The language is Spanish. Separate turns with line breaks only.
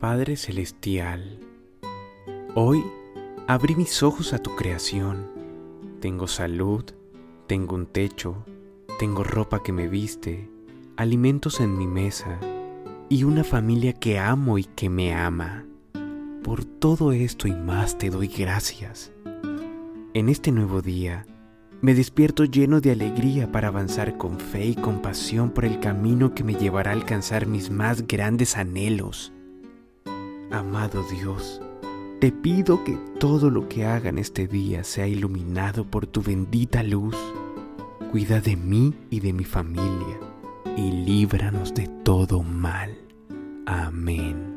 Padre Celestial, hoy abrí mis ojos a tu creación. Tengo salud, tengo un techo, tengo ropa que me viste, alimentos en mi mesa y una familia que amo y que me ama. Por todo esto y más te doy gracias. En este nuevo día, me despierto lleno de alegría para avanzar con fe y compasión por el camino que me llevará a alcanzar mis más grandes anhelos. Amado Dios, te pido que todo lo que haga en este día sea iluminado por tu bendita luz. Cuida de mí y de mi familia y líbranos de todo mal. Amén.